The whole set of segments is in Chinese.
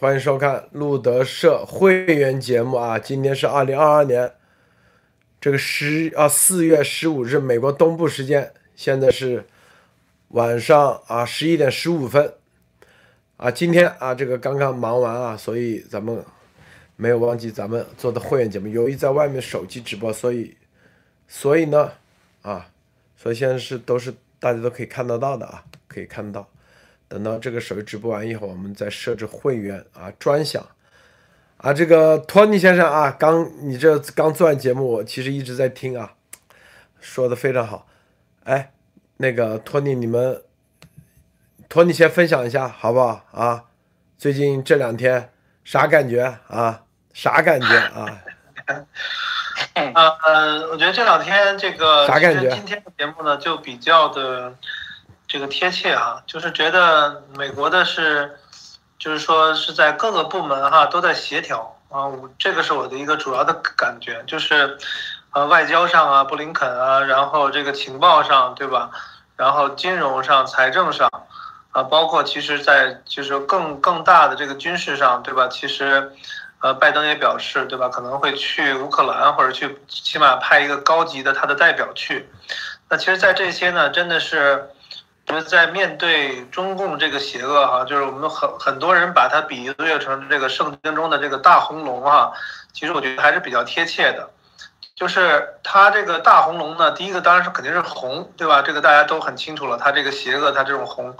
欢迎收看路德社会员节目啊！今天是二零二二年这个十啊四月十五日，美国东部时间，现在是晚上啊十一点十五分啊。今天啊这个刚刚忙完啊，所以咱们没有忘记咱们做的会员节目。由于在外面手机直播，所以所以呢啊，所以现在是都是大家都可以看得到的啊，可以看到。等到这个手机直播完以后，我们再设置会员啊专享啊。这个托尼先生啊，刚你这刚做完节目，我其实一直在听啊，说的非常好。哎，那个托尼，你们托尼先分享一下好不好啊？最近这两天啥感觉啊？啥感觉啊？啊 呃，我觉得这两天这个啥感觉？今天的节目呢，就比较的。这个贴切啊，就是觉得美国的是，就是说是在各个部门哈都在协调啊，这个是我的一个主要的感觉，就是，呃，外交上啊，布林肯啊，然后这个情报上对吧，然后金融上、财政上，啊，包括其实在就是更更大的这个军事上对吧，其实，呃，拜登也表示对吧，可能会去乌克兰或者去起码派一个高级的他的代表去，那其实，在这些呢，真的是。觉得在面对中共这个邪恶哈，就是我们很很多人把它比喻成这个圣经中的这个大红龙哈，其实我觉得还是比较贴切的。就是它这个大红龙呢，第一个当然是肯定是红，对吧？这个大家都很清楚了，它这个邪恶，它这种红，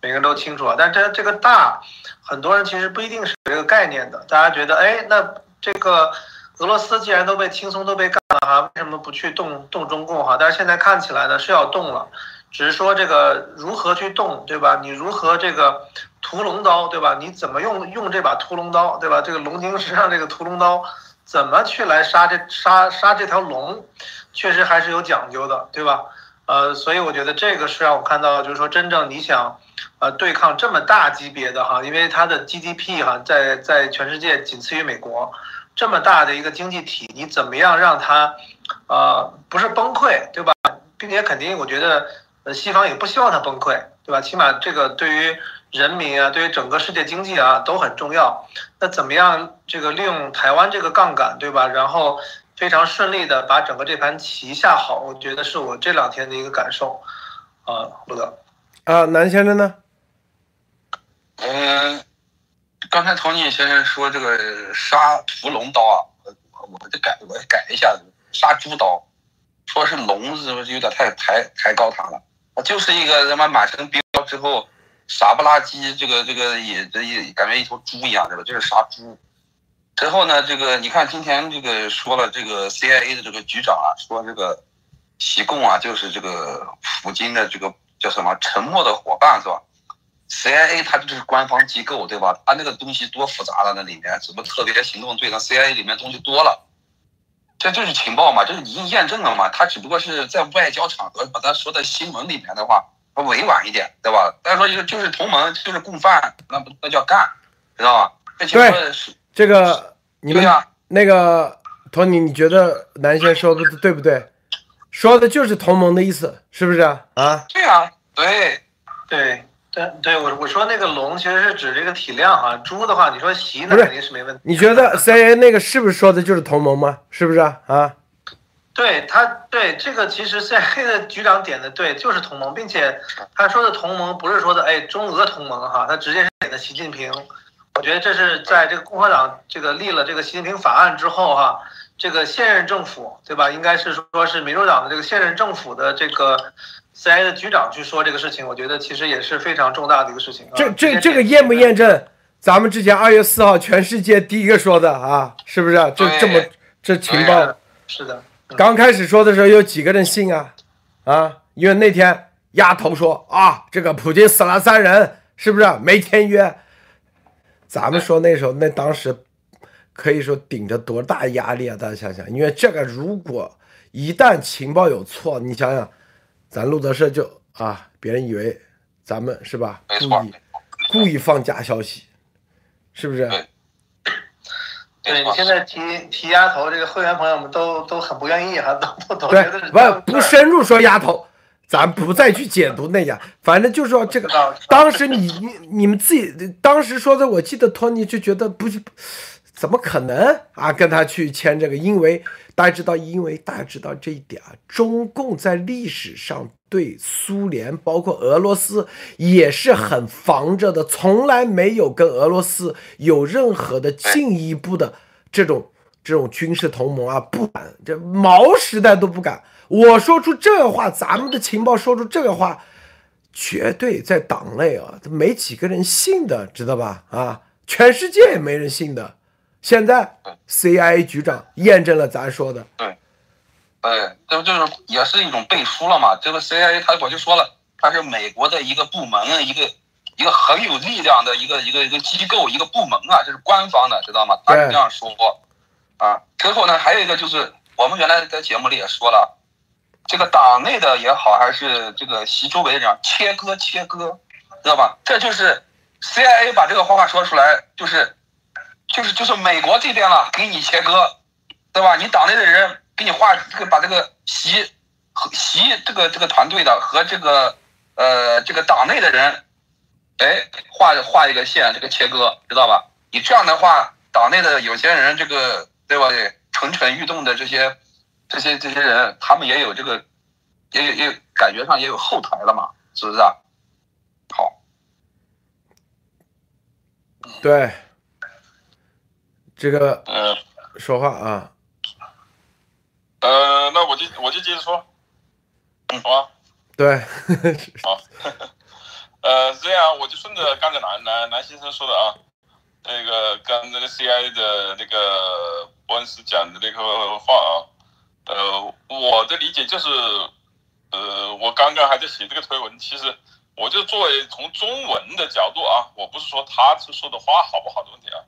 每个人都清楚了。但这这个大，很多人其实不一定是这个概念的。大家觉得，哎，那这个俄罗斯既然都被轻松都被干了哈，为什么不去动动中共哈？但是现在看起来呢是要动了。只是说这个如何去动，对吧？你如何这个屠龙刀，对吧？你怎么用用这把屠龙刀，对吧？这个龙晶石上这个屠龙刀，怎么去来杀这杀杀这条龙，确实还是有讲究的，对吧？呃，所以我觉得这个是让我看到，就是说真正你想，呃，对抗这么大级别的哈，因为它的 GDP 哈在在全世界仅次于美国，这么大的一个经济体，你怎么样让它，呃，不是崩溃，对吧？并且肯定我觉得。呃，西方也不希望它崩溃，对吧？起码这个对于人民啊，对于整个世界经济啊都很重要。那怎么样这个利用台湾这个杠杆，对吧？然后非常顺利的把整个这盘棋下好，我觉得是我这两天的一个感受。啊，陆德。啊，南先生呢？嗯，刚才陶尼先生说这个杀屠龙刀啊，我我得改，我改一下，杀猪刀，说是龙是不是有点太抬抬高它了？就是一个他妈满身膘之后傻不拉几，这个这个也这也感觉一头猪一样，对吧？就是杀猪。之后呢，这个你看今天这个说了，这个 CIA 的这个局长啊，说这个西贡啊，就是这个普京的这个叫什么沉默的伙伴是吧？CIA 它就是官方机构对吧？它那个东西多复杂了，那里面什么特别行动队，那 CIA 里面东西多了。这就是情报嘛，这是已经验证了嘛？他只不过是在外交场合把他说在新闻里面的话，委婉一点，对吧？但是说就就是同盟，就是共犯，那不那叫干，知道吧？对，这个你们那个托尼，你觉得南先说的对不对？说的就是同盟的意思，是不是啊？对啊，对，对。对对，我我说那个龙其实是指这个体量哈，猪的话，你说习那肯定是没问题。你觉得 CIA 那个是不是说的就是同盟吗？是不是啊？啊？对他对这个其实 CIA 的局长点的对，就是同盟，并且他说的同盟不是说的哎中俄同盟哈，他直接是点的习近平。我觉得这是在这个共和党这个立了这个习近平法案之后哈，这个现任政府对吧？应该是说是民主党的这个现任政府的这个。CIA 的局长去说这个事情，我觉得其实也是非常重大的一个事情。这这这个验不验证？咱们之前二月四号全世界第一个说的啊，是不是？这这么这情报是的。刚开始说的时候有几个人信啊？啊，因为那天丫头说啊，这个普京死了三人，是不是没签约？咱们说那时候那当时可以说顶着多大压力啊？大家想想，因为这个如果一旦情报有错，你想想。咱路德社就啊，别人以为咱们是吧？故意故意放假消息，是不是？对，你现在提提丫头，这个会员朋友们都都很不愿意哈，都都都觉得不不深入说丫头，咱不再去解读那样，反正就是说这个，当时你你你们自己当时说的，我记得托尼就觉得不是，怎么可能啊？跟他去签这个，因为大家知道，因为大家知道这一点啊，中共在历史上对苏联包括俄罗斯也是很防着的，从来没有跟俄罗斯有任何的进一步的这种这种军事同盟啊，不敢，这毛时代都不敢。我说出这话，咱们的情报说出这个话，绝对在党内啊，没几个人信的，知道吧？啊，全世界也没人信的。现在 CIA 局长验证了咱说的。对，对，这就是也是一种背书了嘛。这个 CIA 他我就说了，他是美国的一个部门，一个一个很有力量的一个一个一个机构，一个部门啊，这是官方的，知道吗？他是这样说。啊，之后呢，还有一个就是我们原来在节目里也说了。这个党内的也好，还是这个习周围的人切割切割，知道吧？这就是 CIA 把这个话说出来，就是就是就是美国这边了，给你切割，对吧？你党内的人给你画这个，把这个习和习这个这个团队的和这个呃这个党内的人，哎，画画一个线，这个切割，知道吧？你这样的话，党内的有些人，这个对吧？蠢蠢欲动的这些。这些这些人，他们也有这个，也有也有感觉上也有后台了嘛，是不是啊？好，对，这个嗯，说话啊，呃，那我就我就接着说，嗯，好啊，对，好，呃，是这样我就顺着刚才南南南先生说的啊，那个刚才 CIA 的那个伯恩斯讲的那个话啊。呃，我的理解就是，呃，我刚刚还在写这个推文，其实我就作为从中文的角度啊，我不是说他是说的话好不好的问题啊，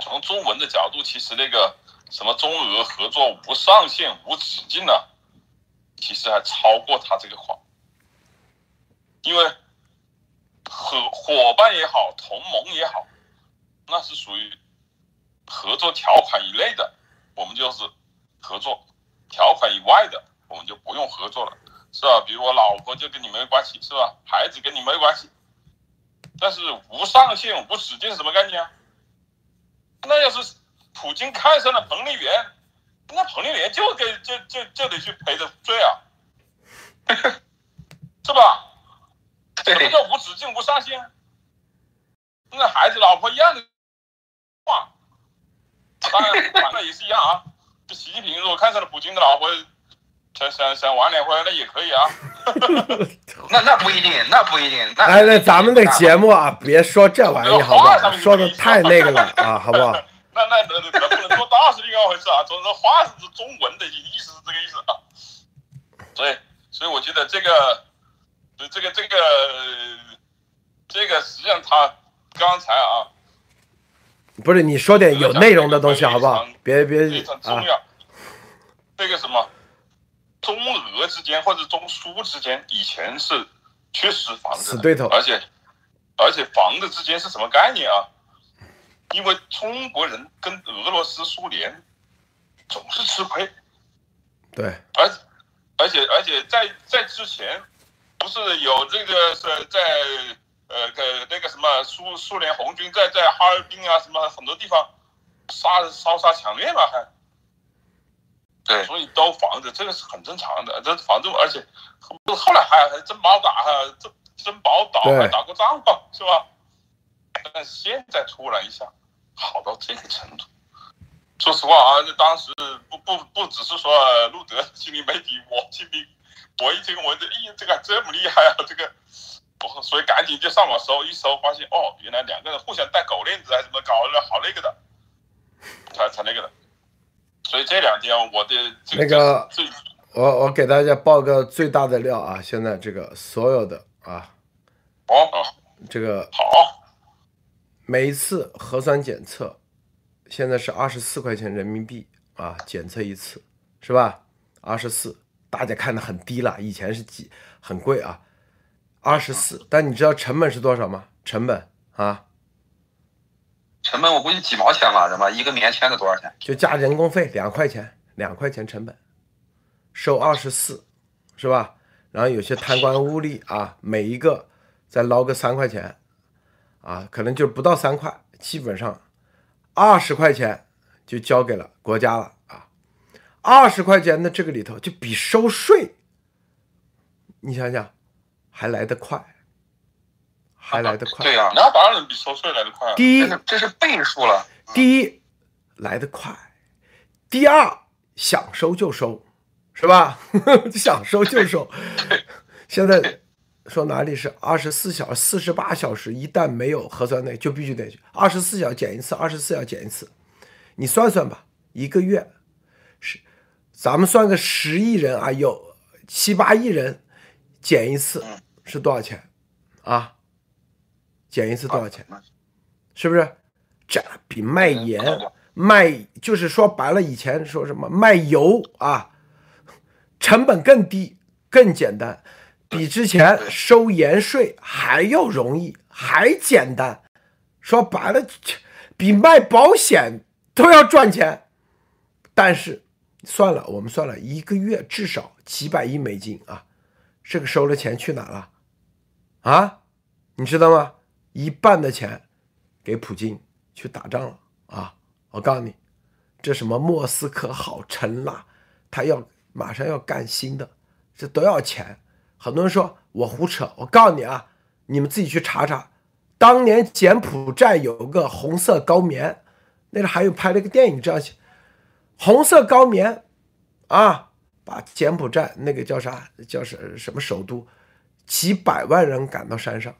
从中文的角度，其实那个什么中俄合作无上限无止境呢，其实还超过他这个话，因为合伙伴也好，同盟也好，那是属于合作条款以内的，我们就是合作。条款以外的，我们就不用合作了，是吧？比如我老婆就跟你没关系，是吧？孩子跟你没关系。但是无上限无止境是什么概念啊？那要是普京看上了彭丽媛，那彭丽媛就得就就就得去赔着罪啊，是吧？什么叫无止境无上限？那孩子老婆一样的话，当然反正也是一样啊。习近平如果看上了普京的老婆，想想想晚点回，那也可以啊。那那不一定，那不一定。哎，那咱们的节目啊，别说这玩意，好不好？说的太那个了啊，好不好？那那那那不能说大是另外回事啊，总之话是中文的意思是这个意思啊。所以，所以我觉得这个，这个这个这个，实际上他刚才啊。不是你说点有内容的东西好不好？别别非常重要。这个什么，中俄之间或者中苏之间，以前是确实防着的，而且而且防的之间是什么概念啊？因为中国人跟俄罗斯、苏联总是吃亏。对。而而且而且在在之前，不是有这个是在。呃，个那个什么苏苏联红军在在哈尔滨啊，什么很多地方杀烧杀抢掠嘛，还对，所以都防着，这个是很正常的。这防着，而且不后来还还珍宝岛还珍珍宝岛还打过仗嘛，是吧？但现在突然一下好到这个程度，说实话啊，当时不不不只是说路德心里没底，我心里我一听我这咦，这个这么厉害啊，这个我。所以赶紧就上网搜一搜，发现哦，原来两个人互相戴狗链子，还什么搞的好那个的，才才那个的。所以这两天我的那个，我我给大家报个最大的料啊！现在这个所有的啊，哦，这个好，每一次核酸检测现在是二十四块钱人民币啊，检测一次是吧？二十四，大家看的很低了，以前是几很贵啊。二十四，但你知道成本是多少吗？成本啊？成本我估计几毛钱吧，什么一个棉签的多少钱？就加人工费两块钱，两块钱成本，收二十四，是吧？然后有些贪官污吏啊，每一个再捞个三块钱，啊，可能就不到三块，基本上二十块钱就交给了国家了啊。二十块钱的这个里头，就比收税，你想想，还来得快，还来得快。对呀、那当然比收税来得快啊。第一这，是倍数了。第一来得快，第二想收就收，是吧？想收就收。现在说哪里是二十四小时、四十八小时，一旦没有核酸那就必须得去二十四小时检一次，二十四小时检一次。你算算吧，一个月是咱们算个十亿人啊，有七八亿人检一次是多少钱啊？检一次多少钱？是不是？这比卖盐、卖，就是说白了，以前说什么卖油啊，成本更低、更简单，比之前收盐税还要容易，还简单。说白了，比卖保险都要赚钱。但是算了，我们算了一个月至少几百亿美金啊，这个收了钱去哪了？啊，你知道吗？一半的钱给普京去打仗了啊！我告诉你，这什么莫斯科好沉了，他要马上要干新的，这都要钱。很多人说我胡扯，我告诉你啊，你们自己去查查，当年柬埔寨有个红色高棉，那个还有拍了个电影这样写，红色高棉啊，把柬埔寨那个叫啥叫什什么首都，几百万人赶到山上。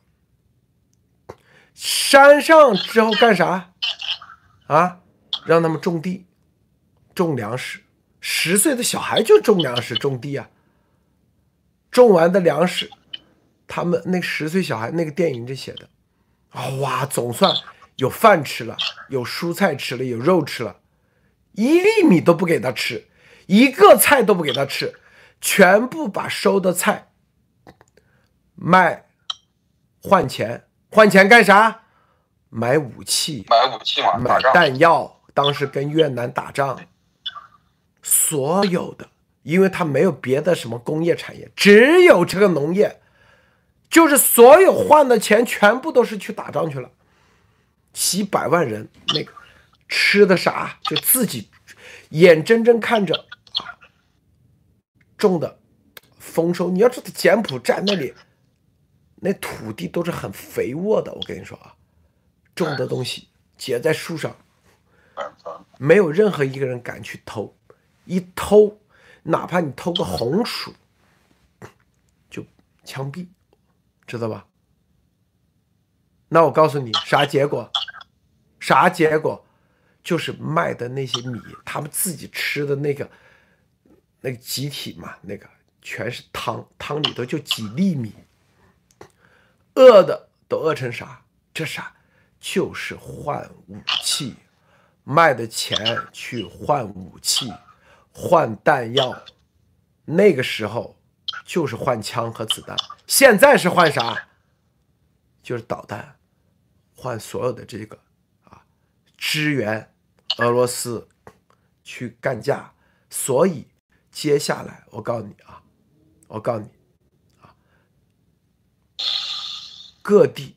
山上之后干啥？啊，让他们种地，种粮食。十岁的小孩就种粮食、种地啊。种完的粮食，他们那十岁小孩那个电影里写的，哇，总算有饭吃了，有蔬菜吃了，有肉吃了，一粒米都不给他吃，一个菜都不给他吃，全部把收的菜卖换钱。换钱干啥？买武器，买武器嘛，买。弹药。当时跟越南打仗，所有的，因为他没有别的什么工业产业，只有这个农业，就是所有换的钱全部都是去打仗去了，几百万人，那个吃的啥就自己眼睁睁看着啊种的丰收。你要知道柬埔寨那里。那土地都是很肥沃的，我跟你说啊，种的东西结在树上，没有任何一个人敢去偷，一偷，哪怕你偷个红薯，就枪毙，知道吧？那我告诉你啥结果？啥结果？就是卖的那些米，他们自己吃的那个那个集体嘛，那个全是汤，汤里头就几粒米。饿的都饿成啥？这啥？就是换武器，卖的钱去换武器，换弹药。那个时候就是换枪和子弹，现在是换啥？就是导弹，换所有的这个啊，支援俄罗斯去干架。所以接下来我告诉你啊，我告诉你。各地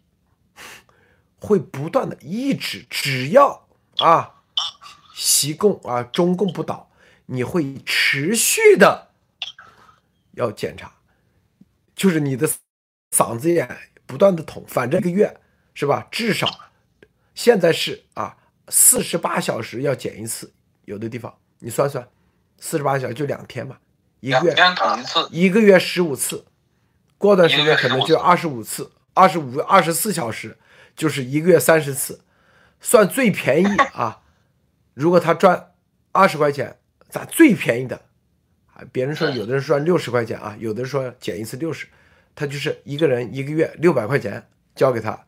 会不断的一直，只要啊，习共啊，中共不倒，你会持续的要检查，就是你的嗓子眼不断的捅，反正一个月是吧？至少现在是啊，四十八小时要检一次，有的地方。你算算，四十八小时就两天嘛，一个月。捅一次，一个月十五次，过段时间可能就二十五次。二十五、二十四小时，就是一个月三十次，算最便宜啊！如果他赚二十块钱，咱最便宜的啊，别人说有的人赚六十块钱啊，有的人说减一次六十，他就是一个人一个月六百块钱交给他，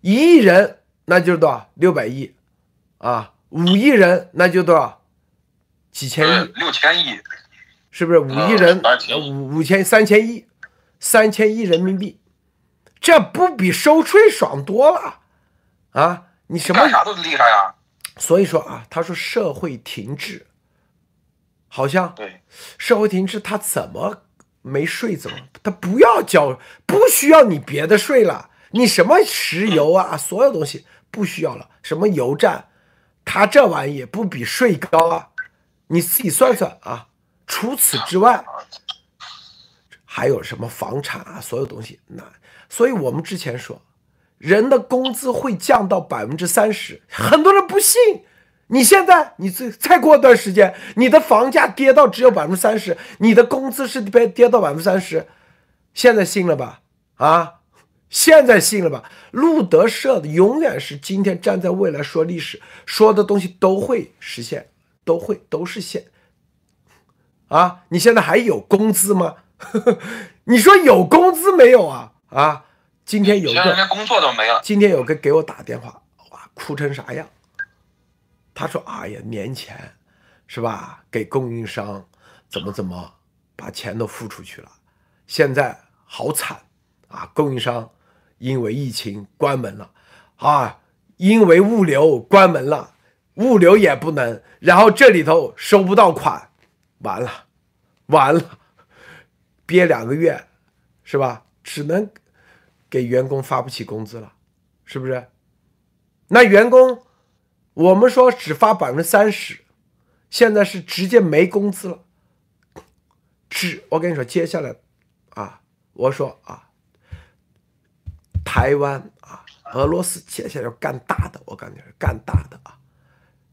一亿人那就是多少？六百亿啊！五亿人那就多少？几千亿？六千亿，是不是？五亿人，五五千三千亿，三千亿人民币。这不比收税爽多了啊！你什么干啥都厉害呀？所以说啊，他说社会停滞，好像对社会停滞，他怎么没税怎么？他不要交，不需要你别的税了，你什么石油啊，所有东西不需要了，什么油站，他这玩意不比税高啊？你自己算算啊。除此之外，还有什么房产啊，所有东西那，所以我们之前说，人的工资会降到百分之三十，很多人不信。你现在，你再再过段时间，你的房价跌到只有百分之三十，你的工资是被跌到百分之三十，现在信了吧？啊，现在信了吧？路德社的永远是今天站在未来说历史，说的东西都会实现，都会都是现。啊，你现在还有工资吗？你说有工资没有啊？啊，今天有个连工作都没了。今天有个给我打电话，哇，哭成啥样？他说：“哎呀，年前是吧，给供应商怎么怎么把钱都付出去了，现在好惨啊！供应商因为疫情关门了啊，因为物流关门了，物流也不能，然后这里头收不到款，完了，完了，憋两个月是吧？只能给员工发不起工资了，是不是？那员工。”我们说只发百分之三十，现在是直接没工资了。只我跟你说，接下来啊，我说啊，台湾啊，俄罗斯接下来要干大的，我感觉干大的啊。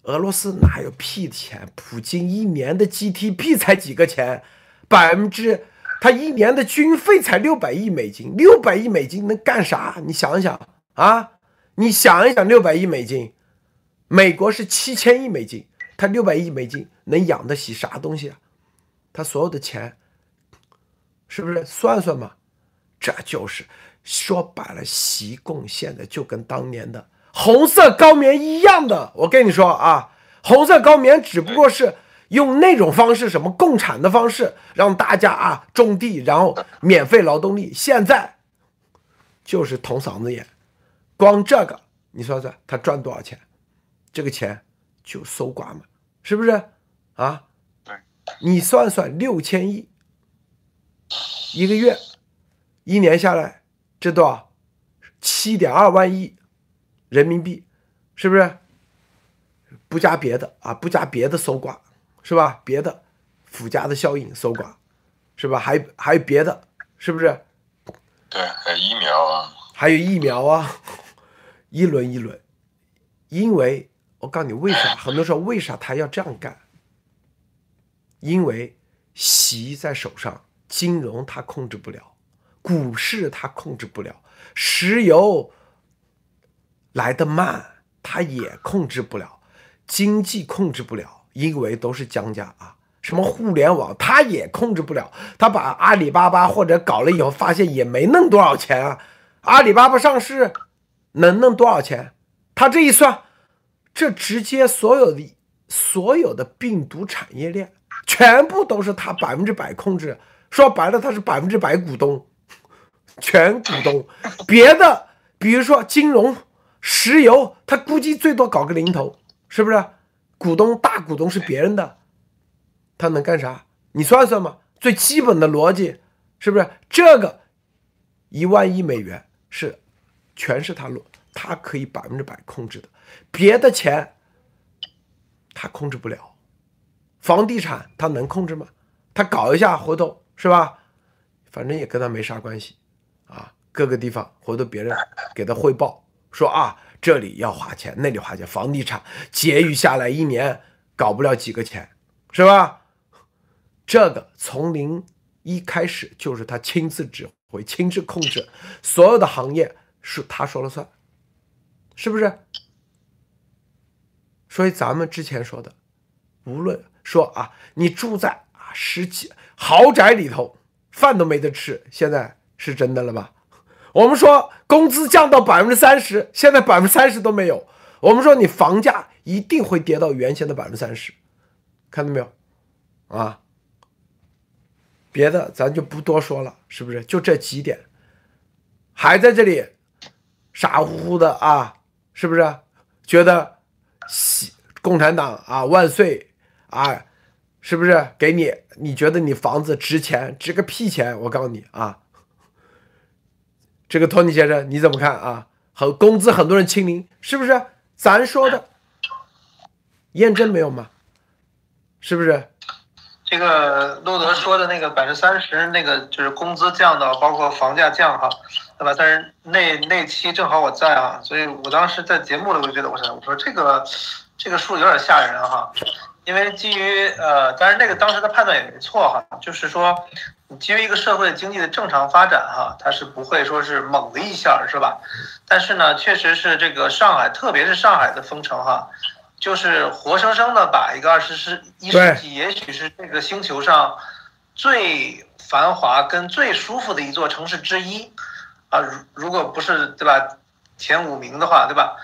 俄罗斯哪有屁钱？普京一年的 GDP 才几个钱？百分之他一年的军费才六百亿美金，六百亿美金能干啥？你想一想啊，你想一想，六百亿美金。美国是七千亿美金，他六百亿美金能养得起啥东西啊？他所有的钱，是不是算算嘛？这就是说白了，习共现在就跟当年的红色高棉一样的。我跟你说啊，红色高棉只不过是用那种方式，什么共产的方式，让大家啊种地，然后免费劳动力。现在就是捅嗓子眼，光这个你算算，他赚多少钱？这个钱就搜刮嘛，是不是啊？对，你算算六千亿一个月，一年下来这多少？七点二万亿人民币，是不是？不加别的啊，不加别的搜刮，是吧？别的附加的效应搜刮，是吧？还还有别的，是不是？对，还有疫苗啊，还有疫苗啊，一轮一轮，因为。我告诉你为啥？很多时候为啥他要这样干？因为席在手上，金融他控制不了，股市他控制不了，石油来的慢他也控制不了，经济控制不了，因为都是江家啊。什么互联网他也控制不了，他把阿里巴巴或者搞了以后，发现也没弄多少钱啊。阿里巴巴上市能弄多少钱？他这一算。这直接所有的所有的病毒产业链全部都是他百分之百控制，说白了他是百分之百股东，全股东。别的比如说金融、石油，他估计最多搞个零头，是不是？股东大股东是别人的，他能干啥？你算算嘛，最基本的逻辑是不是？这个一万亿美元是全是他落，他可以百分之百控制的。别的钱他控制不了，房地产他能控制吗？他搞一下回头是吧？反正也跟他没啥关系啊。各个地方回头别人给他汇报说啊，这里要花钱，那里花钱，房地产结余下来一年搞不了几个钱，是吧？这个从零一开始就是他亲自指挥、亲自控制，所有的行业是他说了算，是不是？所以咱们之前说的，无论说啊，你住在啊十几豪宅里头，饭都没得吃，现在是真的了吧？我们说工资降到百分之三十，现在百分之三十都没有。我们说你房价一定会跌到原先的百分之三十，看到没有？啊，别的咱就不多说了，是不是？就这几点，还在这里傻乎乎的啊？是不是？觉得？共产党啊，万岁啊！是不是？给你，你觉得你房子值钱？值个屁钱！我告诉你啊，这个托尼先生你怎么看啊？和工资很多人清零，是不是？咱说的验证没有吗？是不是？这个路德说的那个百分之三十，那个就是工资降到，包括房价降哈，对吧？但是那那期正好我在啊，所以我当时在节目里我就觉得，我想我说这个这个数有点吓人哈。因为基于呃，当然那个当时的判断也没错哈，就是说，基于一个社会经济的正常发展哈，它是不会说是猛的一下是吧？但是呢，确实是这个上海，特别是上海的封城哈，就是活生生的把一个二十世一世纪，也许是这个星球上最繁华跟最舒服的一座城市之一啊，如如果不是对吧，前五名的话，对吧？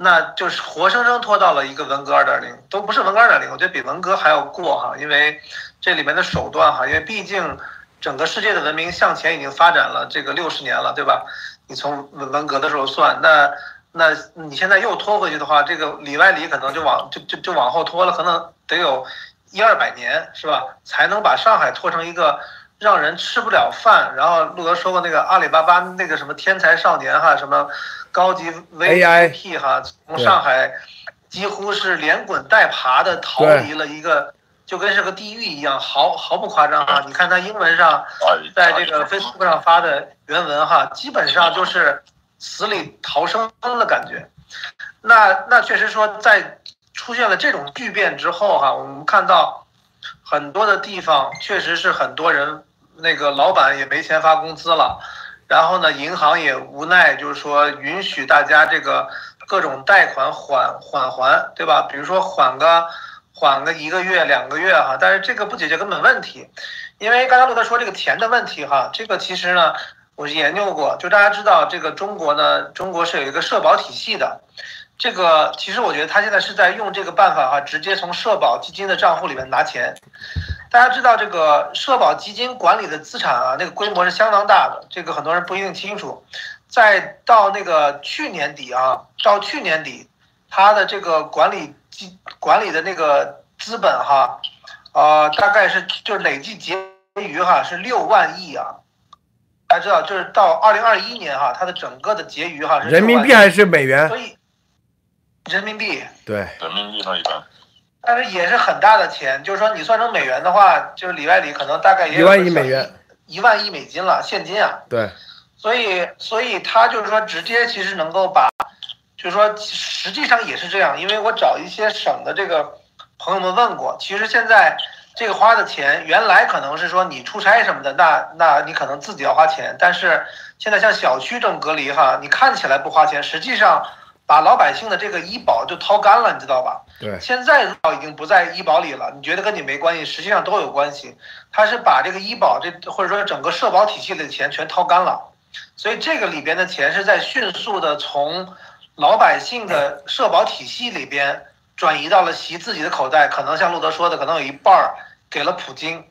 那就是活生生拖到了一个文革二点零，都不是文革二点零，我觉得比文革还要过哈，因为这里面的手段哈，因为毕竟整个世界的文明向前已经发展了这个六十年了，对吧？你从文文革的时候算，那那你现在又拖回去的话，这个里外里可能就往就就就往后拖了，可能得有一二百年是吧？才能把上海拖成一个让人吃不了饭。然后路德说过那个阿里巴巴那个什么天才少年哈什么。高级 VIP 哈，从上海几乎是连滚带爬的逃离了一个，就跟是个地狱一样，毫毫不夸张哈。你看他英文上，在这个 Facebook 上发的原文哈，基本上就是死里逃生的感觉。那那确实说，在出现了这种巨变之后哈，我们看到很多的地方确实是很多人那个老板也没钱发工资了。然后呢，银行也无奈，就是说允许大家这个各种贷款缓缓还，对吧？比如说缓个缓个一个月两个月哈，但是这个不解决根本问题，因为刚才陆德说这个钱的问题哈，这个其实呢，我研究过，就大家知道这个中国呢，中国是有一个社保体系的，这个其实我觉得他现在是在用这个办法哈，直接从社保基金的账户里面拿钱。大家知道这个社保基金管理的资产啊，那个规模是相当大的，这个很多人不一定清楚。再到那个去年底啊，到去年底，它的这个管理基管理的那个资本哈，呃，大概是就是累计结余哈是六万亿啊。大家知道，就是到二零二一年哈，它的整个的结余哈是人民币还是美元？所以人民币对人民币那一般。但是也是很大的钱，就是说你算成美元的话，就是里外里可能大概也一万亿美元，一万亿美金了，现金啊。对。所以，所以他就是说，直接其实能够把，就是说，实际上也是这样，因为我找一些省的这个朋友们问过，其实现在这个花的钱，原来可能是说你出差什么的，那那你可能自己要花钱，但是现在像小区这种隔离哈，你看起来不花钱，实际上。把老百姓的这个医保就掏干了，你知道吧？对，现在已经不在医保里了。你觉得跟你没关系，实际上都有关系。他是把这个医保这或者说整个社保体系里的钱全掏干了，所以这个里边的钱是在迅速的从老百姓的社保体系里边转移到了习自己的口袋，可能像路德说的，可能有一半儿给了普京，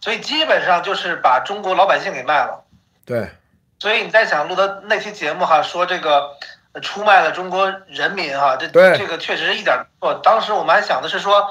所以基本上就是把中国老百姓给卖了。对，所以你在想路德那期节目哈，说这个。出卖了中国人民哈，这这个确实是一点错。当时我们还想的是说，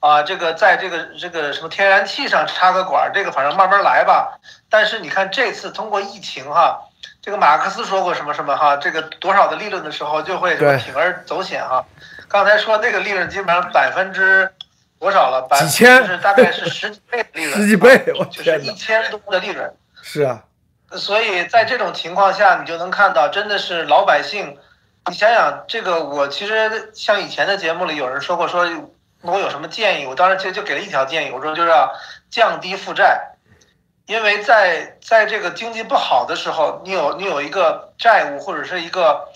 啊，这个在这个这个什么天然气上插个管，这个反正慢慢来吧。但是你看这次通过疫情哈，这个马克思说过什么什么哈，这个多少的利润的时候就会铤而走险哈。刚才说那个利润基本上百分之多少了？几千，就是大概是十几倍的利润。十几倍，我就是一千多的利润。是啊。所以在这种情况下，你就能看到，真的是老百姓。你想想这个，我其实像以前的节目里有人说过，说我有什么建议，我当时其实就给了一条建议，我说就是要降低负债，因为在在这个经济不好的时候，你有你有一个债务或者是一个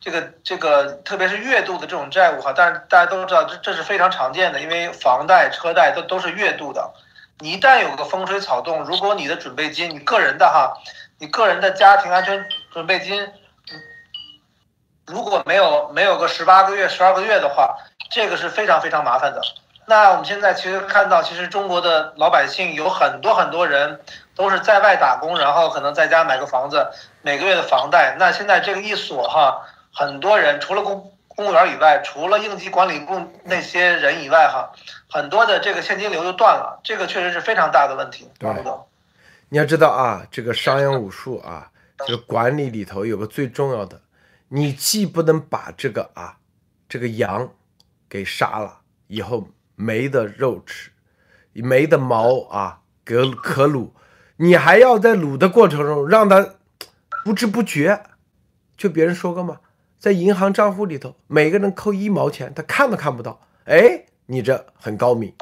这个这个特别是月度的这种债务哈，但是大家都知道这这是非常常见的，因为房贷车贷都都是月度的，你一旦有个风吹草动，如果你的准备金，你个人的哈，你个人的家庭安全准备金。如果没有没有个十八个月、十二个月的话，这个是非常非常麻烦的。那我们现在其实看到，其实中国的老百姓有很多很多人都是在外打工，然后可能在家买个房子，每个月的房贷。那现在这个一锁哈，很多人除了公公务员以外，除了应急管理部那些人以外，哈，很多的这个现金流就断了，这个确实是非常大的问题。对你要知道啊，这个商鞅武术啊，这个管理里头有个最重要的，你既不能把这个啊这个羊给杀了，以后没得肉吃，没得毛啊可可卤，你还要在卤的过程中让它不知不觉，就别人说过嘛，在银行账户里头每个人扣一毛钱，他看都看不到，哎，你这很高明。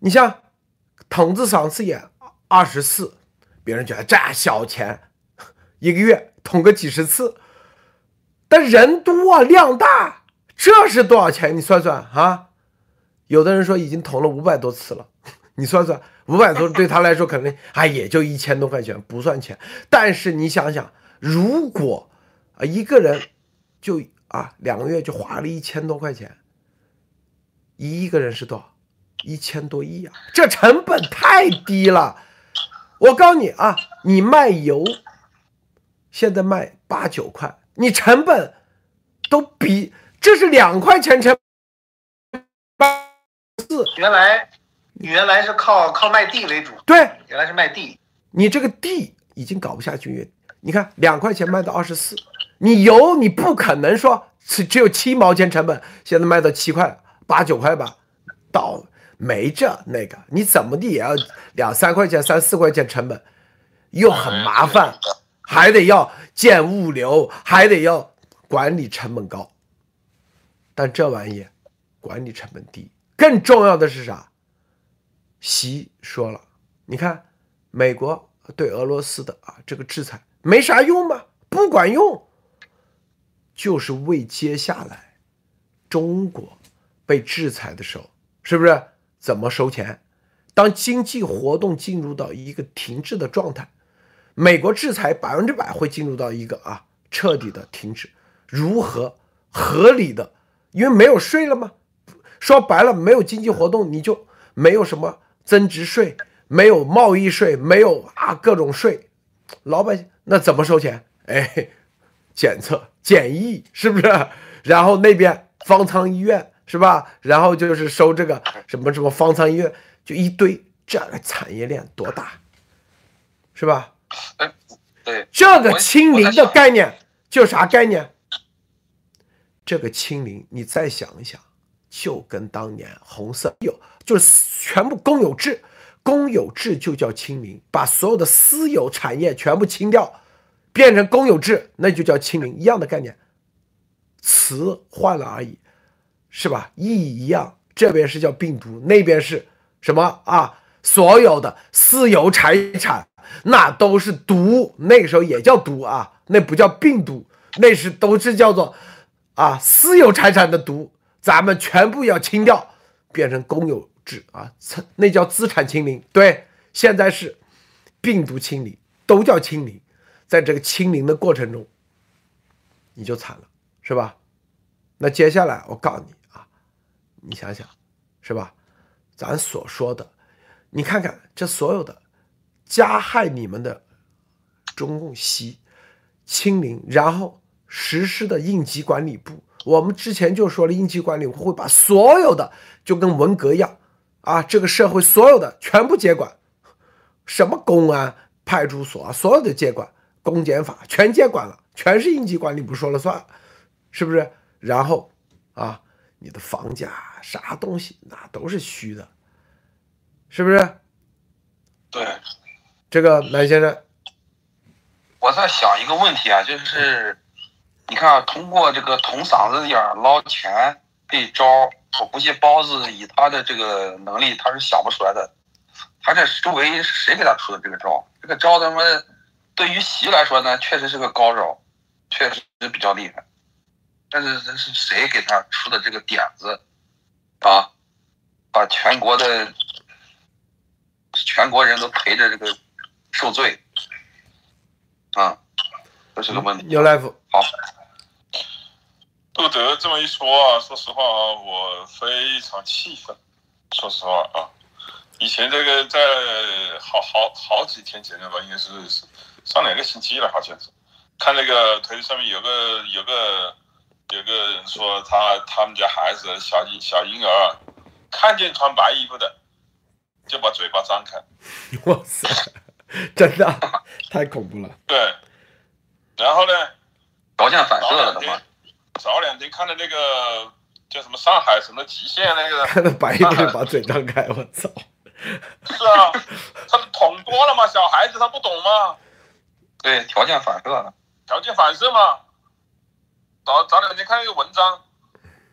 你像筒子赏次眼二十四。别人觉得这小钱，一个月捅个几十次，但人多，量大，这是多少钱？你算算啊！有的人说已经捅了五百多次了，你算算，五百多对他来说可能啊也就一千多块钱，不算钱。但是你想想，如果啊一个人就啊两个月就花了一千多块钱，一个人是多少？一千多亿啊！这成本太低了。我告诉你啊，你卖油，现在卖八九块，你成本都比这是两块钱成八四。原来你原来是靠靠卖地为主，对原来是卖地，你这个地已经搞不下去，你看两块钱卖到二十四，你油你不可能说只只有七毛钱成本，现在卖到七块八九块吧，倒。没这那个，你怎么地也要两三块钱、三四块钱成本，又很麻烦，还得要建物流，还得要管理成本高。但这玩意管理成本低，更重要的是啥？习说了，你看美国对俄罗斯的啊这个制裁没啥用吗？不管用，就是为接下来中国被制裁的时候，是不是？怎么收钱？当经济活动进入到一个停滞的状态，美国制裁百分之百会进入到一个啊彻底的停止。如何合理的？因为没有税了吗？说白了，没有经济活动，你就没有什么增值税，没有贸易税，没有啊各种税，老百姓那怎么收钱？哎，检测检疫是不是？然后那边方舱医院。是吧？然后就是收这个什么什么方舱医院，就一堆，这个产业链多大，是吧？哎，对，这个清零的概念就啥概念？这个清零，你再想一想，就跟当年红色有，就是全部公有制，公有制就叫清零，把所有的私有产业全部清掉，变成公有制，那就叫清零，一样的概念，词换了而已。是吧？意义一样，这边是叫病毒，那边是什么啊？所有的私有财产那都是毒，那个时候也叫毒啊，那不叫病毒，那是都是叫做啊私有财产的毒，咱们全部要清掉，变成公有制啊，那叫资产清零。对，现在是病毒清零，都叫清零，在这个清零的过程中，你就惨了，是吧？那接下来我告诉你。你想想，是吧？咱所说的，你看看这所有的加害你们的中共西清零，然后实施的应急管理部，我们之前就说了，应急管理部会把所有的就跟文革一样啊，这个社会所有的全部接管，什么公安、派出所啊，所有的接管，公检法全接管了，全是应急管理部说了算，是不是？然后啊。你的房价啥东西那都是虚的，是不是？对，这个南先生，我在想一个问题啊，就是你看，通过这个捅嗓子眼捞钱这招，我估计包子以他的这个能力，他是想不出来的。他这周围谁给他出的这个招？这个招他妈对于习来说呢，确实是个高招，确实比较厉害。但是这是谁给他出的这个点子啊？把全国的全国人都陪着这个受罪啊，这是个问题。牛来福，好。杜德这么一说啊，说实话啊，我非常气愤。说实话啊，以前这个在好好好几天前了吧，应该是上两个星期了，好像是看那个推特上面有个有个。有个人说他他们家孩子小婴小婴儿看见穿白衣服的就把嘴巴张开，哇塞，真的太恐怖了。对，然后呢，条件反射了的话两天，早两天看的那个叫什么上海什么极限那个，看到白衣服就把嘴张开，我操！是啊，他捅多了嘛，小孩子他不懂嘛，对条件反射了。条件反射嘛。早早两天看一个文章，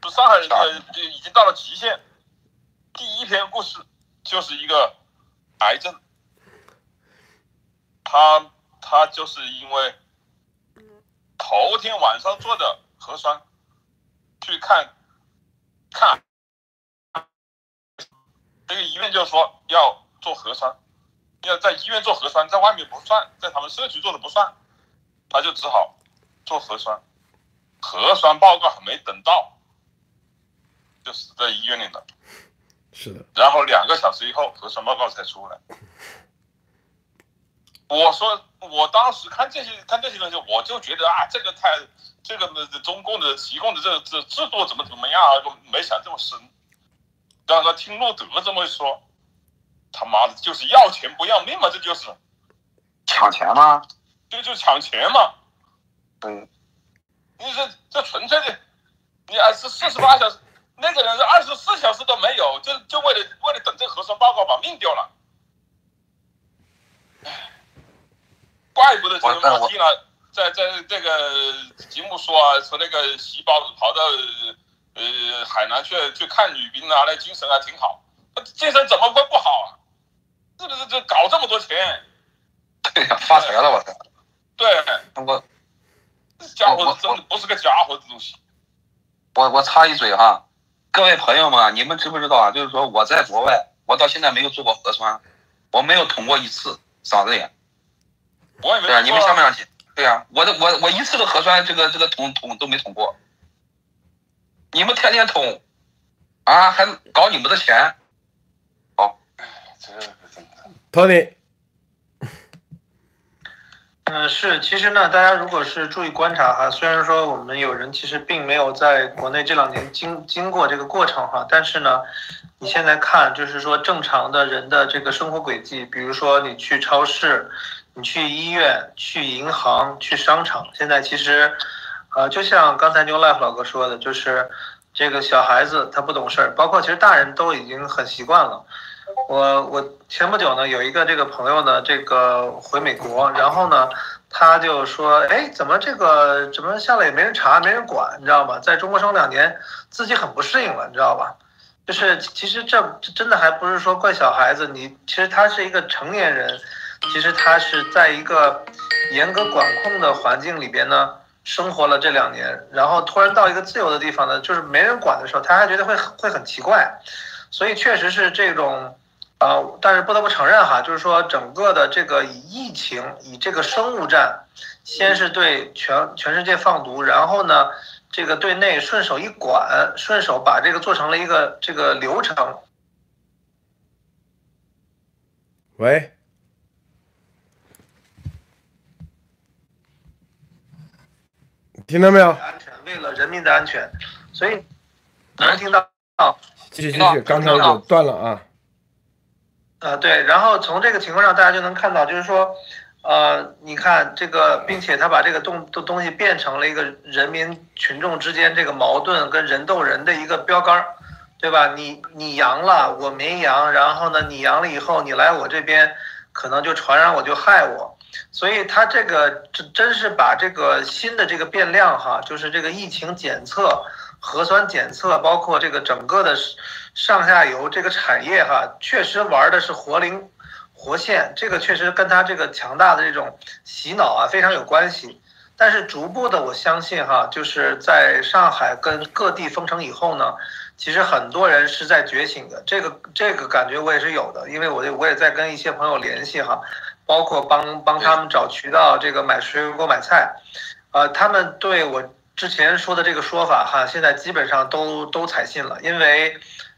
说上海人的就已经到了极限。第一篇故事就是一个癌症，他他就是因为头天晚上做的核酸，去看看这个医院就说要做核酸，要在医院做核酸，在外面不算，在他们社区做的不算，他就只好做核酸。核酸报告还没等到，就死在医院里了。是的，然后两个小时以后，核酸报告才出来。我说，我当时看这些看这些东西，我就觉得啊，这个太这个，中共的提供的这这制度怎么怎么样啊，没想这么深。然后听路德这么一说，他妈的，就是要钱不要命嘛，这就是，抢钱吗？这就是抢钱嘛。嗯，你这这纯粹的，你二十四十八小时，那个人是二十四小时都没有，就就为了为了等这个核酸报告把命丢了。怪不得这个我马蒂娜在在这个节目说啊，说那个细胞跑到呃海南去去看女兵啊，那精神还挺好，精神怎么会不好啊？是不是这搞这么多钱？对呀，发财了，我操！对，我这家伙真的不是个家伙，这东西。我我插一嘴哈，各位朋友们啊，你们知不知道啊？就是说我在国外，我到现在没有做过核酸，我没有捅过一次嗓子眼。我也没对啊，你们说相不相信？对啊，我的我我一次的核酸这个这个捅捅都没捅过，你们天天捅，啊，还搞你们的钱，这个真的。Tony，嗯，是，其实呢，大家如果是注意观察哈，虽然说我们有人其实并没有在国内这两年经经过这个过程哈，但是呢，你现在看，就是说正常的人的这个生活轨迹，比如说你去超市，你去医院、去银行、去商场，现在其实，呃，就像刚才 New Life 老哥说的，就是这个小孩子他不懂事儿，包括其实大人都已经很习惯了。我我前不久呢，有一个这个朋友呢，这个回美国，然后呢，他就说，哎，怎么这个怎么下来也没人查，没人管，你知道吗？在中国生两年，自己很不适应了，你知道吧？就是其实这真的还不是说怪小孩子，你其实他是一个成年人，其实他是在一个严格管控的环境里边呢生活了这两年，然后突然到一个自由的地方呢，就是没人管的时候，他还觉得会会很奇怪，所以确实是这种。啊、但是不得不承认哈，就是说整个的这个以疫情以这个生物战，先是对全全世界放毒，然后呢，这个对内顺手一管，顺手把这个做成了一个这个流程，喂，听到没有？安全，为了人民的安全，所以能听到。继续继续，刚才有断了啊。呃，对，然后从这个情况上，大家就能看到，就是说，呃，你看这个，并且他把这个东东东西变成了一个人民群众之间这个矛盾跟人斗人的一个标杆儿，对吧？你你阳了，我没阳，然后呢，你阳了以后，你来我这边，可能就传染我，就害我，所以他这个真真是把这个新的这个变量哈，就是这个疫情检测。核酸检测，包括这个整个的上下游这个产业哈，确实玩的是活灵活现，这个确实跟他这个强大的这种洗脑啊非常有关系。但是逐步的，我相信哈，就是在上海跟各地封城以后呢，其实很多人是在觉醒的，这个这个感觉我也是有的，因为我我也在跟一些朋友联系哈，包括帮帮他们找渠道，这个买水果买菜，呃，他们对我。之前说的这个说法哈，现在基本上都都采信了，因为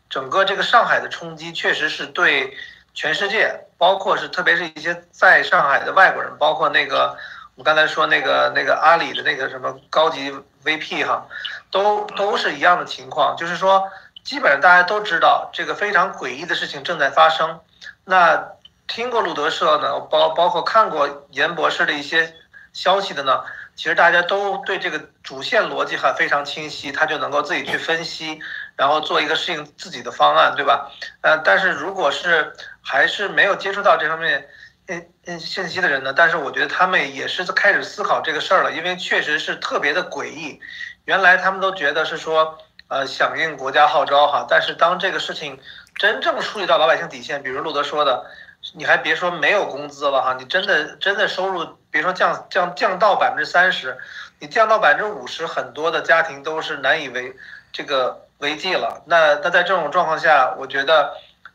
整个这个上海的冲击确实是对全世界，包括是特别是一些在上海的外国人，包括那个我刚才说那个那个阿里的那个什么高级 VP 哈，都都是一样的情况，就是说，基本上大家都知道这个非常诡异的事情正在发生。那听过路德社呢，包包括看过严博士的一些消息的呢，其实大家都对这个主线逻辑还非常清晰，他就能够自己去分析，然后做一个适应自己的方案，对吧？呃，但是如果是还是没有接触到这方面信信信息的人呢，但是我觉得他们也是开始思考这个事儿了，因为确实是特别的诡异。原来他们都觉得是说，呃，响应国家号召哈，但是当这个事情真正触及到老百姓底线，比如路德说的，你还别说没有工资了哈，你真的真的收入，别说降降降到百分之三十，你降到百分之五十，很多的家庭都是难以为这个为继了。那那在这种状况下，我觉得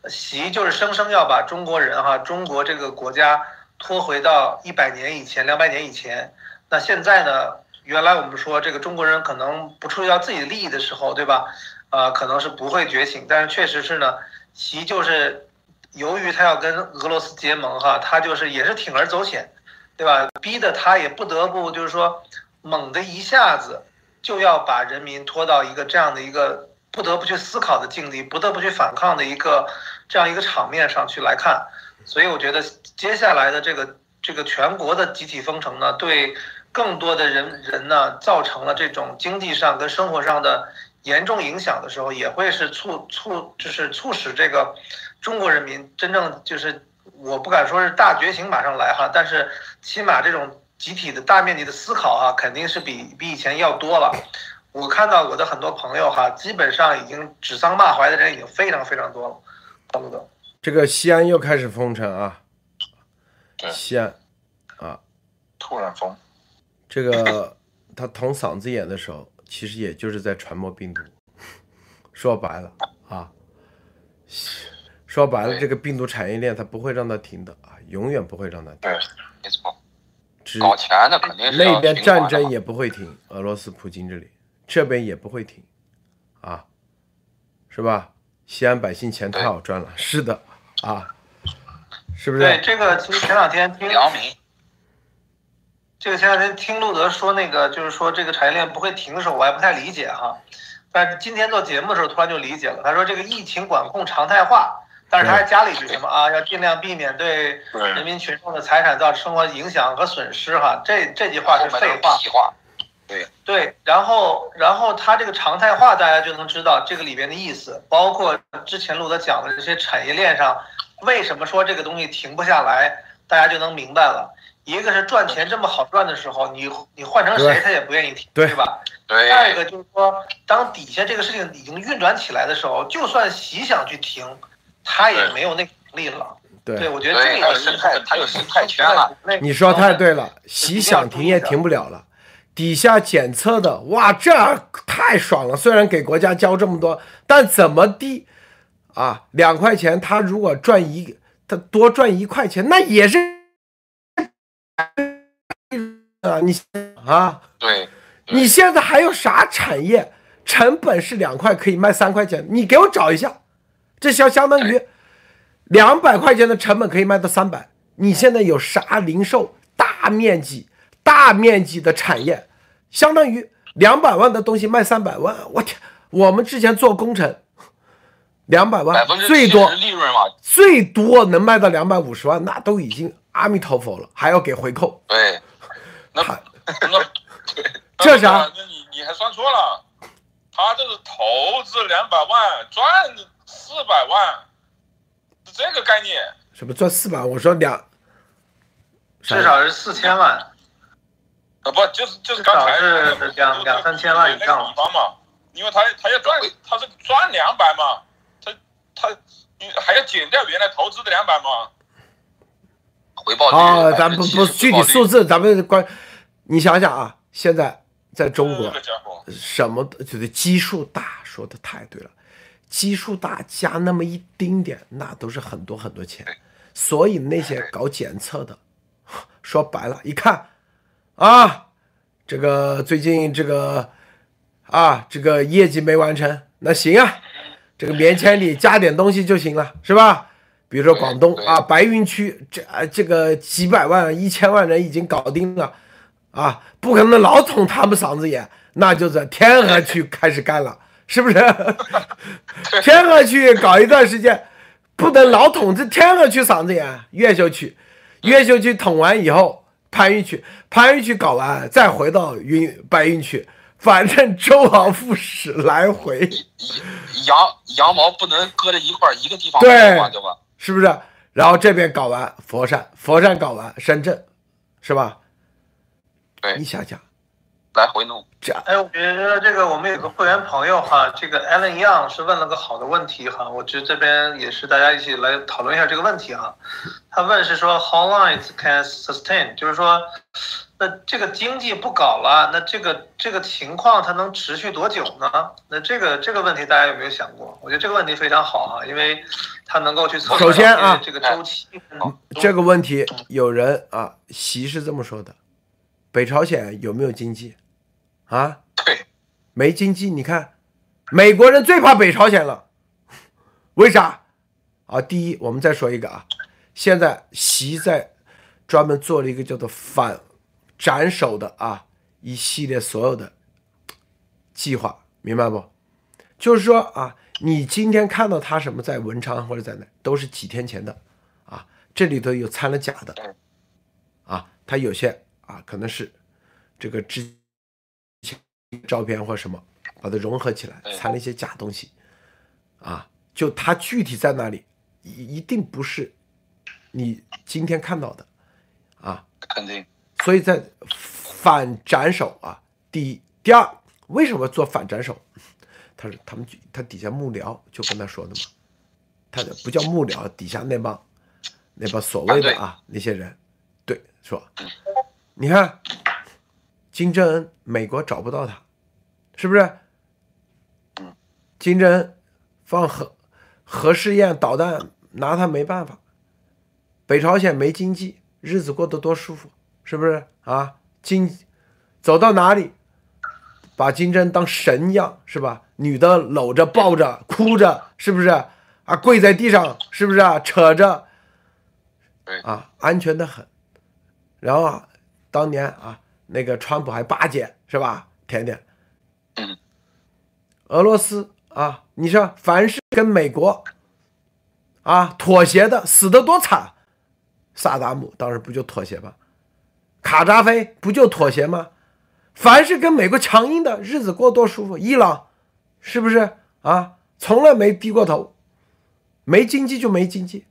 习就是生生要把中国人哈，中国这个国家拖回到一百年以前、两百年以前。那现在呢？原来我们说这个中国人可能不触及到自己利益的时候，对吧？呃，可能是不会觉醒，但是确实是呢，习就是由于他要跟俄罗斯结盟哈，他就是也是铤而走险，对吧？逼得他也不得不就是说猛的一下子就要把人民拖到一个这样的一个不得不去思考的境地，不得不去反抗的一个这样一个场面上去来看，所以我觉得接下来的这个这个全国的集体封城呢，对。更多的人人呢，造成了这种经济上跟生活上的严重影响的时候，也会是促促就是促使这个中国人民真正就是我不敢说是大觉醒马上来哈，但是起码这种集体的大面积的思考啊，肯定是比比以前要多了。我看到我的很多朋友哈，基本上已经指桑骂槐的人已经非常非常多了。懂不懂？这个西安又开始封城啊！西安啊，突然封。这个他捅嗓子眼的时候，其实也就是在传播病毒。说白了啊，说白了，这个病毒产业链它不会让它停的啊，永远不会让它停。对，没错。搞钱的肯定是那边战争也不会停，俄罗斯普京这里，这边也不会停，啊，是吧？西安百姓钱太好赚了，是的，啊，是不是？对，这个其实前两天听姚明。这个前两天听路德说，那个就是说这个产业链不会停的时候，我还不太理解哈。但是今天做节目的时候，突然就理解了。他说这个疫情管控常态化，但是他还加了一句什么啊？要尽量避免对人民群众的财产造成生活影响和损失哈。这这句话是废话。对对，然后然后他这个常态化，大家就能知道这个里边的意思，包括之前路德讲的这些产业链上，为什么说这个东西停不下来，大家就能明白了。一个是赚钱这么好赚的时候，你你换成谁他也不愿意停，对吧？对。第二个就是说，当底下这个事情已经运转起来的时候，就算习想去停，他也没有那个能力了。对，我觉得这个生态，他有生态圈了。你说太对了，洗想停也停不了了。底下检测的，哇，这太爽了！虽然给国家交这么多，但怎么地啊？两块钱，他如果赚一，他多赚一块钱，那也是。啊，你啊，对，你现在还有啥产业成本是两块可以卖三块钱？你给我找一下，这相相当于两百块钱的成本可以卖到三百。你现在有啥零售大面积、大面积的产业，相当于两百万的东西卖三百万？我天，我们之前做工程，两百万最多利润嘛，最多能卖到两百五十万，那都已经。阿弥陀佛了，还要给回扣？对，那那 这啥？那你你还算错了，他这是投资两百万赚四百万，是这个概念。什么赚四百？我说两，至少是四千万。啊不，就是就是刚才是两两三千万以上嘛，因为他他要赚，他是赚两百嘛，他他还要减掉原来投资的两百嘛。回报啊，咱不不具体数字，咱们关，你想想啊，现在在中国，什么就是基数大，说的太对了，基数大加那么一丁点，那都是很多很多钱，所以那些搞检测的，说白了，一看，啊，这个最近这个，啊，这个业绩没完成，那行啊，这个棉签里加点东西就行了，是吧？比如说广东啊，白云区这啊这个几百万、一千万人已经搞定了，啊，不可能老捅他们嗓子眼，那就在天河区开始干了，是不是？天河区搞一段时间，不能老捅这天河区嗓子眼，越秀区，越秀区捅完以后，番禺区，番禺区搞完，再回到云白云区，反正周而复始来回，羊羊毛不能搁在一块儿一个地方对嘛，对吧？是不是？然后这边搞完佛山，佛山搞完深圳，是吧？对你想想，来回弄。这哎，我觉得这个我们有个会员朋友哈，这个 Alan Young 是问了个好的问题哈，我觉得这边也是大家一起来讨论一下这个问题哈。他问是说 How long it can sustain，就是说，那这个经济不搞了，那这个这个情况它能持续多久呢？那这个这个问题大家有没有想过？我觉得这个问题非常好哈，因为它能够去测首先啊这个周期。这个问题，有人啊，习是这么说的：北朝鲜有没有经济？啊，对，没经济。你看，美国人最怕北朝鲜了，为啥？啊，第一，我们再说一个啊，现在习在专门做了一个叫做反斩首的啊一系列所有的计划，明白不？就是说啊，你今天看到他什么在文昌或者在哪，都是几天前的啊，这里头有掺了假的啊，他有些啊可能是这个之前照片或什么，把它融合起来，掺了一些假东西啊，就它具体在哪里，一一定不是你今天看到的啊，肯定。所以在反斩首啊，第一，第二，为什么做反斩首？他是他们他底下幕僚就跟他说的嘛，他的不叫幕僚，底下那帮那帮所谓的啊那些人，对，说，你看金正恩，美国找不到他，是不是？金正恩放核核试验导弹，拿他没办法。北朝鲜没经济，日子过得多舒服，是不是啊？经走到哪里，把金正恩当神一样，是吧？女的搂着、抱着、哭着，是不是啊？跪在地上，是不是啊？扯着，啊，安全的很。然后啊，当年啊，那个川普还巴结，是吧？甜甜，嗯，俄罗斯啊，你说凡是跟美国啊妥协的，死的多惨。萨达姆当时不就妥协吗？卡扎菲不就妥协吗？凡是跟美国强硬的，日子过多舒服。伊朗是不是啊？从来没低过头，没经济就没经济。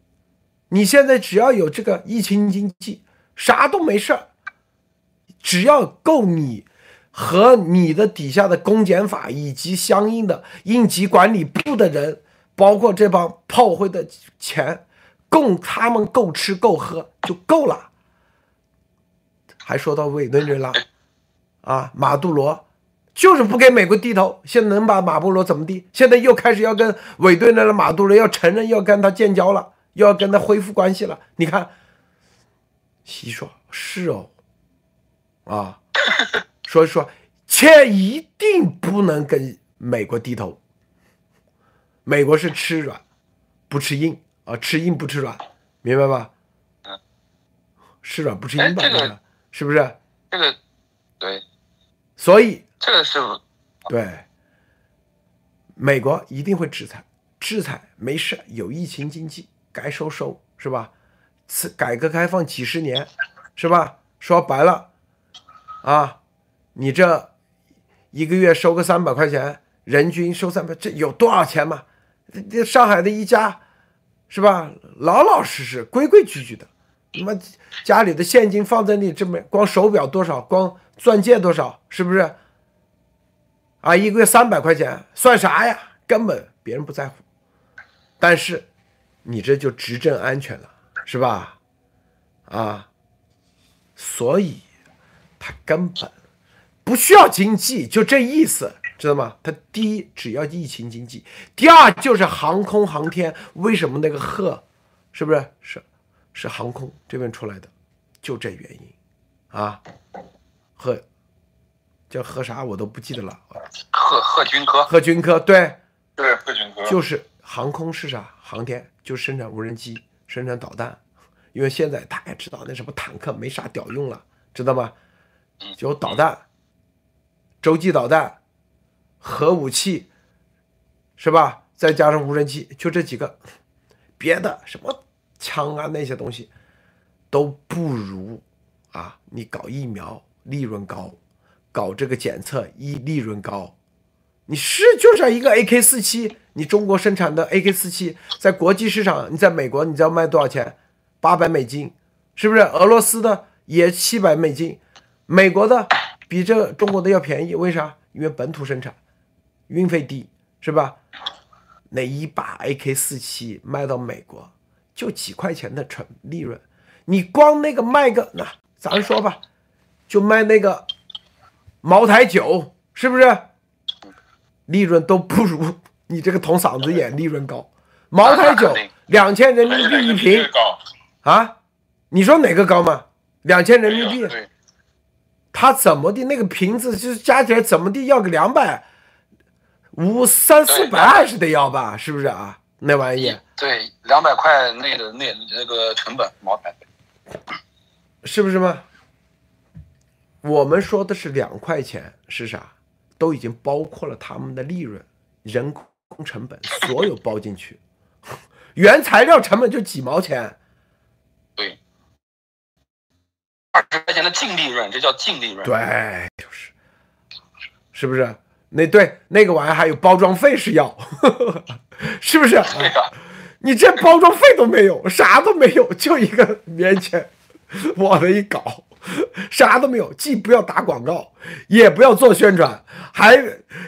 你现在只要有这个疫情经济，啥都没事儿，只要够你和你的底下的公检法以及相应的应急管理部的人，包括这帮炮灰的钱，供他们够吃够喝就够了。还说到委内瑞拉，啊，马杜罗就是不给美国低头，现在能把马布罗怎么地？现在又开始要跟委内瑞拉马杜罗要承认要跟他建交了，又要跟他恢复关系了。你看，西说，是哦，啊，所以说，切一定不能跟美国低头。美国是吃软不吃硬啊，吃硬不吃软，明白吧？嗯，吃软不吃硬吧？哎这个是不是？这个，对，所以这个是对，美国一定会制裁，制裁没事，有疫情经济该收收，是吧？此改革开放几十年，是吧？说白了，啊，你这一个月收个三百块钱，人均收三百，这有多少钱嘛？这这上海的一家，是吧？老老实实、规规矩矩的，他妈家里的现金放在那，这么光手表多少，光钻戒多少，是不是？啊，一个月三百块钱算啥呀？根本别人不在乎。但是你这就执政安全了，是吧？啊，所以他根本不需要经济，就这意思，知道吗？他第一只要疫情经济，第二就是航空航天。为什么那个鹤，是不是是是航空这边出来的？就这原因啊，鹤叫鹤啥我都不记得了。贺贺军科，鹤军科对，对，贺军科就是航空是啥？航天就生产无人机，生产导弹。因为现在大家知道那什么坦克没啥屌用了，知道吗？就导弹，洲际导弹、核武器，是吧？再加上无人机，就这几个，别的什么枪啊那些东西都不如啊！你搞疫苗利润高，搞这个检测一利润高，你是就是一个 AK 四七，你中国生产的 AK 四七在国际市场，你在美国你知道卖多少钱？八百美金，是不是？俄罗斯的也七百美金，美国的比这中国的要便宜，为啥？因为本土生产，运费低，是吧？那一把 AK 四七卖到美国就几块钱的成利润，你光那个卖个那咱说吧，就卖那个茅台酒，是不是？利润都不如你这个捅嗓子眼利润高。茅台酒两千人民币一瓶啊，你说哪个高吗？两千人民币，他怎么的那个瓶子就是加起来怎么的要个两百？五三四百二是得要吧，是不是啊？那玩意对，两百块内的那那个成本，茅台，是不是吗？我们说的是两块钱是啥？都已经包括了他们的利润、人工成本，所有包进去，原材料成本就几毛钱。对，二十块钱的净利润，这叫净利润。对，就是，是不是？那对那个玩意儿还有包装费是要，是不是？对呀，你这包装费都没有，啥都没有，就一个棉签，往那一搞，啥都没有，既不要打广告，也不要做宣传，还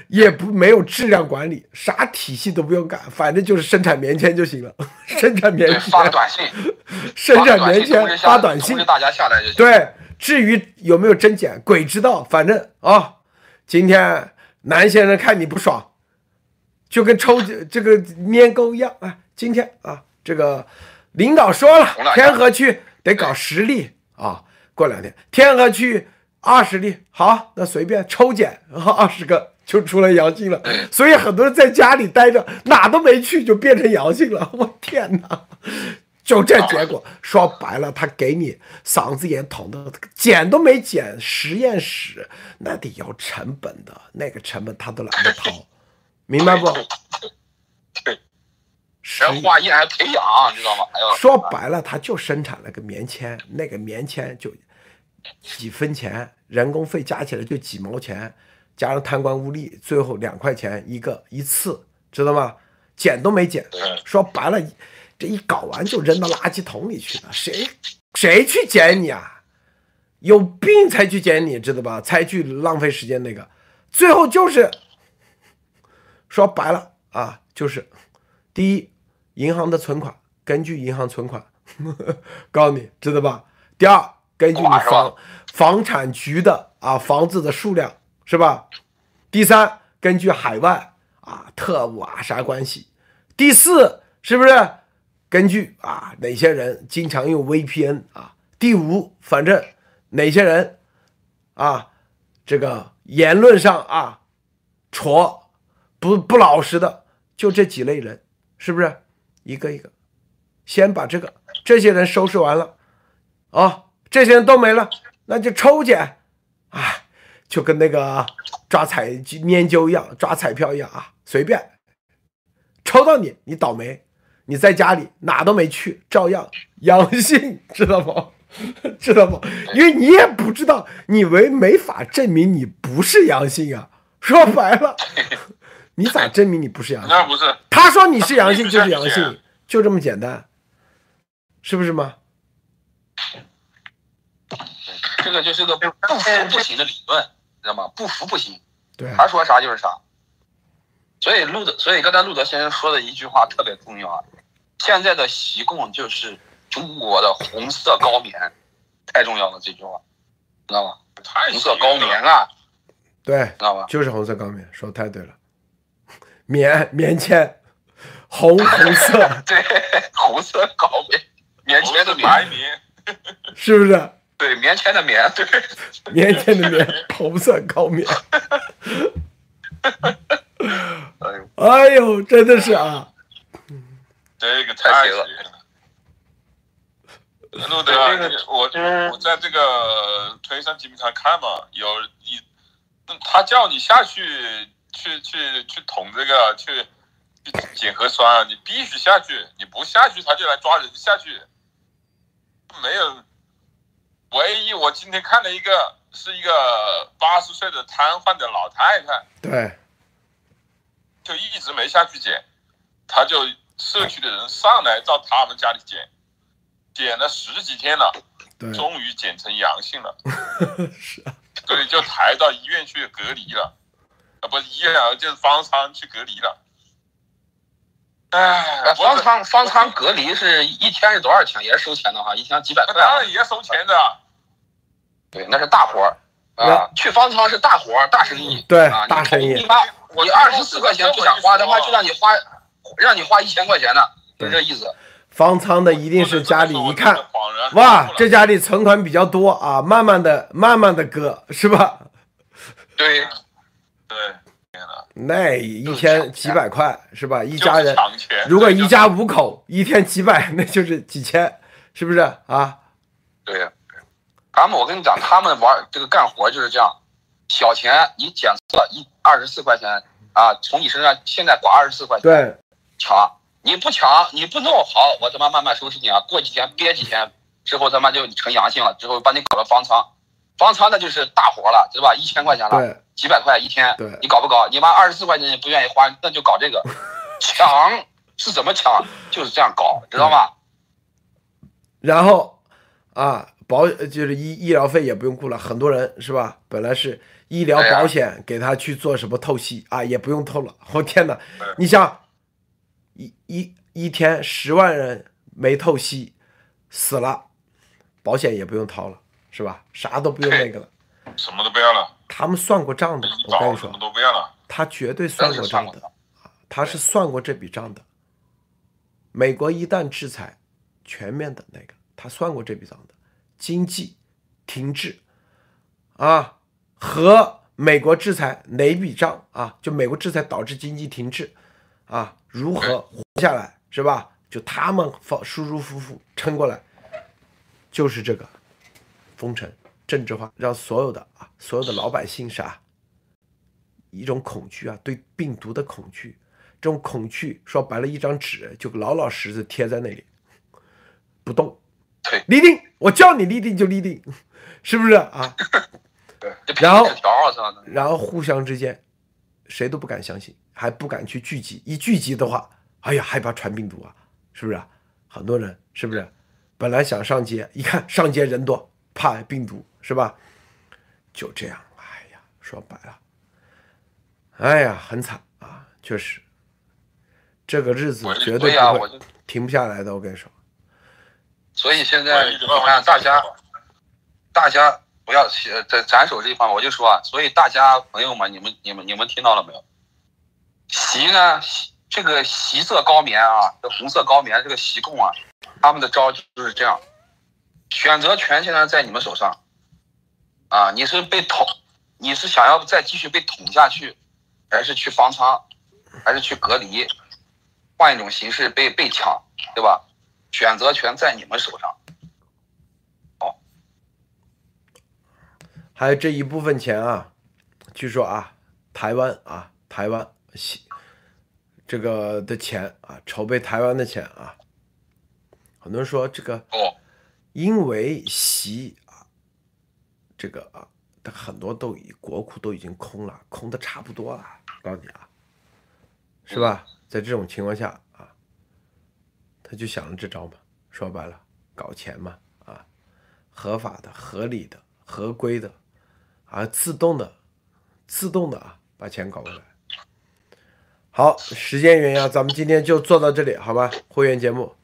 也不没有质量管理，啥体系都不用干，反正就是生产棉签就行了，生产棉签发短信，生产棉签发短信，大家下来就行。对，至于有没有真假，鬼知道，反正啊，今天。南先生看你不爽，就跟抽这个粘钩一样啊！今天啊，这个领导说了，天河区得搞十例啊。过两天天河区二十例，好，那随便抽检二十个就出来阳性了。所以很多人在家里待着，哪都没去就变成阳性了。我天哪！就这结果，说白了，他给你嗓子眼捅的，剪都没剪，实验室那得要成本的，那个成本他都懒得掏，明白不？对，人化验还培养，知道吗？说白了，他就生产了个棉签，那个棉签就几分钱，人工费加起来就几毛钱，加上贪官污吏，最后两块钱一个一次，知道吗？剪都没剪，说白了。这一搞完就扔到垃圾桶里去了，谁谁去捡你啊？有病才去捡你，知道吧？才去浪费时间那个，最后就是说白了啊，就是第一，银行的存款根据银行存款，呵呵告诉你知道吧？第二，根据你房房产局的啊房子的数量是吧？第三，根据海外啊特务啊啥关系？第四，是不是？根据啊，哪些人经常用 VPN 啊？第五，反正哪些人啊，这个言论上啊，戳不不老实的，就这几类人，是不是？一个一个，先把这个这些人收拾完了，啊，这些人都没了，那就抽检，啊，就跟那个抓彩研究一样，抓彩票一样啊，随便抽到你，你倒霉。你在家里哪都没去，照样阳性，知道不？知道不？因为你也不知道，你没没法证明你不是阳性啊。说白了，你咋证明你不是阳性？那不是，他说你是阳性就是阳性，就这么简单，是不是吗？这个就是个不服不行的理论，知道吗？不服不行，对，他说啥就是啥。所以路德，所以刚才路德先生说的一句话特别重要啊！现在的习共就是中国的红色高棉，太重要了这句话，知道吗？红色高棉啊，对，知道吧？就是红色高棉，说的太对了，棉棉签，红红色，对，红色高棉，棉签的棉，是不是？对，棉签的棉，对，棉签的棉，红色高棉。哎呦，真的是啊！这个太绝了。路德，我我在这个推上基本上看嘛，有一他叫你下去去去去捅这个去去检核酸啊，你必须下去，你不下去他就来抓人下去，没有。唯一我今天看了一个是一个八十岁的瘫痪的老太太，对，就一直没下去检，他就社区的人上来到他们家里检，检了十几天了，终于检成阳性了，是啊，所以就抬到医院去隔离了，啊，不是医院啊，就是方舱去隔离了。哎，呃方舱方舱隔离是一天是多少钱？也是收钱的哈，一天几百块。那当然也收钱的，对，那是大活儿啊。去方舱是大活儿，大生意。对啊，大生意你花你二十四块钱不想花，的话就让你花，让你花一千块钱呢，就这意思。方舱的一定是家里一看，哇，这家里存款比较多啊，慢慢的、慢慢的割，是吧？对，对，那一天几百块是吧？一家人如果一家五口，一天几百，那就是几千，是不是啊？对呀，他们我跟你讲，他们玩这个干活就是这样，小钱你检测一二十四块钱啊，从你身上现在刮二十四块钱，对，抢，你不抢你不弄好，我他妈慢慢收拾你啊，过几天憋几天之后他妈就成阳性了，之后把你搞到方舱，方舱那就是大活了，知道吧？一千块钱了，几百块一天，对你搞不搞？你妈二十四块钱也不愿意花，那就搞这个，抢是怎么抢？就是这样搞，知道吗？然后啊，保就是医医疗费也不用顾了，很多人是吧？本来是医疗保险给他去做什么透析啊，也不用透了。我、天哪！你想，一一一天十万人没透析死了，保险也不用掏了，是吧？啥都不用那个了。什么都不要了，他们算过账的，我跟你说什么，都不要了，他绝对算过账的他是算过这笔账的。美国一旦制裁，全面的那个，他算过这笔账的，经济停滞啊，和美国制裁哪笔账啊？就美国制裁导致经济停滞啊，如何活下来是吧？就他们放舒舒服服撑过来，就是这个封城政治化，让所有的啊所有的老百姓啥一种恐惧啊，对病毒的恐惧，这种恐惧说白了，一张纸就老老实实贴在那里，不动对，立定，我叫你立定就立定，是不是啊？对，然后然后互相之间谁都不敢相信，还不敢去聚集，一聚集的话，哎呀，害怕传病毒啊，是不是啊？很多人是不是？本来想上街，一看上街人多，怕病毒是吧？就这样，哎呀，说白了，哎呀，很惨啊，确实，这个日子绝对不会停不下来的，我跟你说。所以现在大家，大家不要呃在斩首这一方面，我就说啊，所以大家朋友们，你们你们你们听到了没有？习呢，这个习色高棉啊，这红色高棉这个习共啊，他们的招就是这样，选择权现在在你们手上，啊，你是被捅，你是想要再继续被捅下去，还是去方舱，还是去隔离，换一种形式被被抢，对吧？选择权在你们手上。还有这一部分钱啊，据说啊，台湾啊，台湾西这个的钱啊，筹备台湾的钱啊，很多人说这个哦，因为习啊，这个啊，他很多都已国库都已经空了，空的差不多了，告诉你啊，是吧？在这种情况下啊，他就想了这招嘛，说白了，搞钱嘛，啊，合法的、合理的、合规的，啊，自动的、自动的啊，把钱搞过来。好，时间原因啊，咱们今天就做到这里，好吧？会员节目，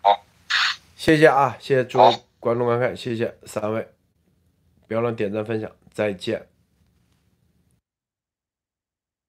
好，谢谢啊，谢谢诸位观众观看，谢谢三位，不要忘点赞分享，再见。